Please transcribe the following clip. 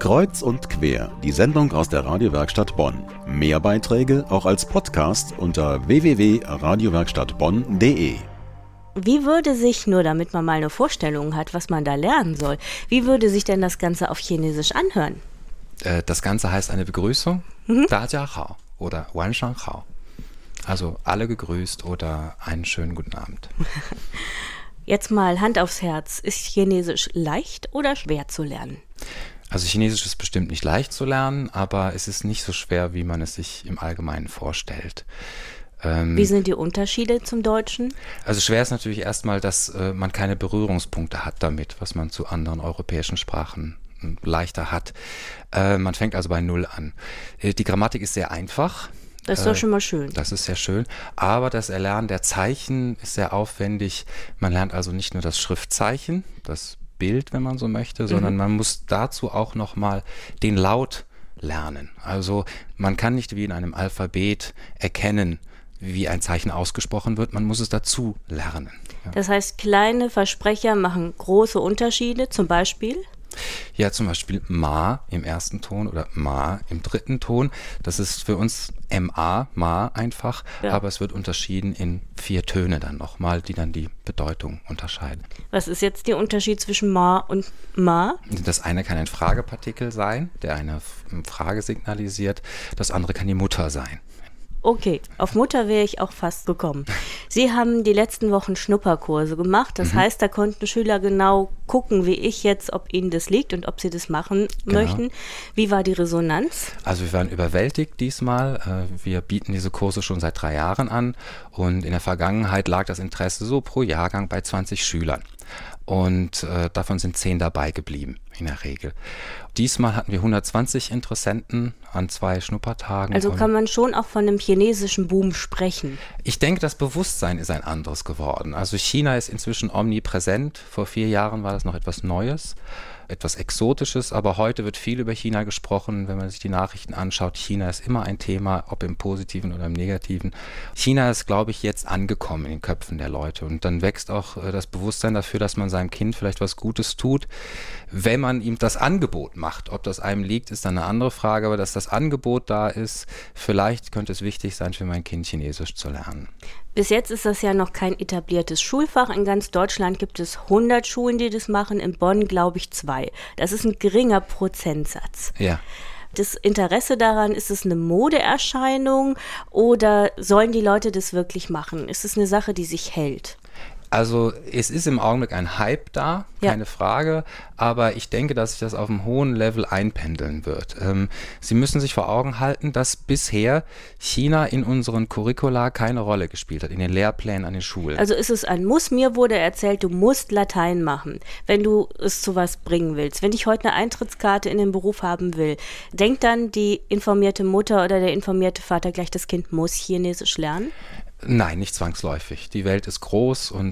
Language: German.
Kreuz und quer, die Sendung aus der Radiowerkstatt Bonn. Mehr Beiträge auch als Podcast unter www.radiowerkstattbonn.de. Wie würde sich, nur damit man mal eine Vorstellung hat, was man da lernen soll, wie würde sich denn das Ganze auf Chinesisch anhören? Äh, das Ganze heißt eine Begrüßung, mhm. Da Hao oder Wan Shang Hao. Also alle gegrüßt oder einen schönen guten Abend. Jetzt mal Hand aufs Herz. Ist Chinesisch leicht oder schwer zu lernen? Also Chinesisch ist bestimmt nicht leicht zu lernen, aber es ist nicht so schwer, wie man es sich im Allgemeinen vorstellt. Ähm, wie sind die Unterschiede zum Deutschen? Also schwer ist natürlich erstmal, dass äh, man keine Berührungspunkte hat damit, was man zu anderen europäischen Sprachen hm, leichter hat. Äh, man fängt also bei Null an. Äh, die Grammatik ist sehr einfach. Das ist doch schon mal schön. Das ist sehr schön. Aber das Erlernen der Zeichen ist sehr aufwendig. Man lernt also nicht nur das Schriftzeichen, das Bild, wenn man so möchte, sondern mhm. man muss dazu auch nochmal den Laut lernen. Also man kann nicht wie in einem Alphabet erkennen, wie ein Zeichen ausgesprochen wird, man muss es dazu lernen. Ja. Das heißt, kleine Versprecher machen große Unterschiede, zum Beispiel? Ja, zum Beispiel Ma im ersten Ton oder Ma im dritten Ton. Das ist für uns MA, Ma einfach, ja. aber es wird unterschieden in vier Töne dann nochmal, die dann die Bedeutung unterscheiden. Was ist jetzt der Unterschied zwischen Ma und Ma? Das eine kann ein Fragepartikel sein, der eine Frage signalisiert. Das andere kann die Mutter sein. Okay, auf Mutter wäre ich auch fast gekommen. Sie haben die letzten Wochen Schnupperkurse gemacht. Das mhm. heißt, da konnten Schüler genau gucken, wie ich jetzt, ob ihnen das liegt und ob sie das machen genau. möchten. Wie war die Resonanz? Also wir waren überwältigt diesmal. Äh, wir bieten diese Kurse schon seit drei Jahren an und in der Vergangenheit lag das Interesse so pro Jahrgang bei 20 Schülern und äh, davon sind zehn dabei geblieben in der Regel. Diesmal hatten wir 120 Interessenten an zwei Schnuppertagen. Also kann man schon auch von einem chinesischen Boom sprechen. Ich denke, das Bewusstsein ist ein anderes geworden. Also China ist inzwischen omnipräsent. Vor vier Jahren war das noch etwas Neues etwas Exotisches, aber heute wird viel über China gesprochen. Wenn man sich die Nachrichten anschaut, China ist immer ein Thema, ob im positiven oder im negativen. China ist, glaube ich, jetzt angekommen in den Köpfen der Leute und dann wächst auch äh, das Bewusstsein dafür, dass man seinem Kind vielleicht was Gutes tut, wenn man ihm das Angebot macht. Ob das einem liegt, ist dann eine andere Frage, aber dass das Angebot da ist, vielleicht könnte es wichtig sein für mein Kind Chinesisch zu lernen. Bis jetzt ist das ja noch kein etabliertes Schulfach. In ganz Deutschland gibt es 100 Schulen, die das machen. In Bonn, glaube ich, zwei. Das ist ein geringer Prozentsatz. Ja. Das Interesse daran, ist es eine Modeerscheinung oder sollen die Leute das wirklich machen? Ist es eine Sache, die sich hält? Also es ist im Augenblick ein Hype da, keine ja. Frage, aber ich denke, dass sich das auf einem hohen Level einpendeln wird. Ähm, Sie müssen sich vor Augen halten, dass bisher China in unseren Curricula keine Rolle gespielt hat, in den Lehrplänen an den Schulen. Also ist es ein Muss. Mir wurde erzählt, du musst Latein machen, wenn du es zu was bringen willst. Wenn ich heute eine Eintrittskarte in den Beruf haben will, denkt dann die informierte Mutter oder der informierte Vater gleich, das Kind muss Chinesisch lernen? Nein, nicht zwangsläufig. Die Welt ist groß und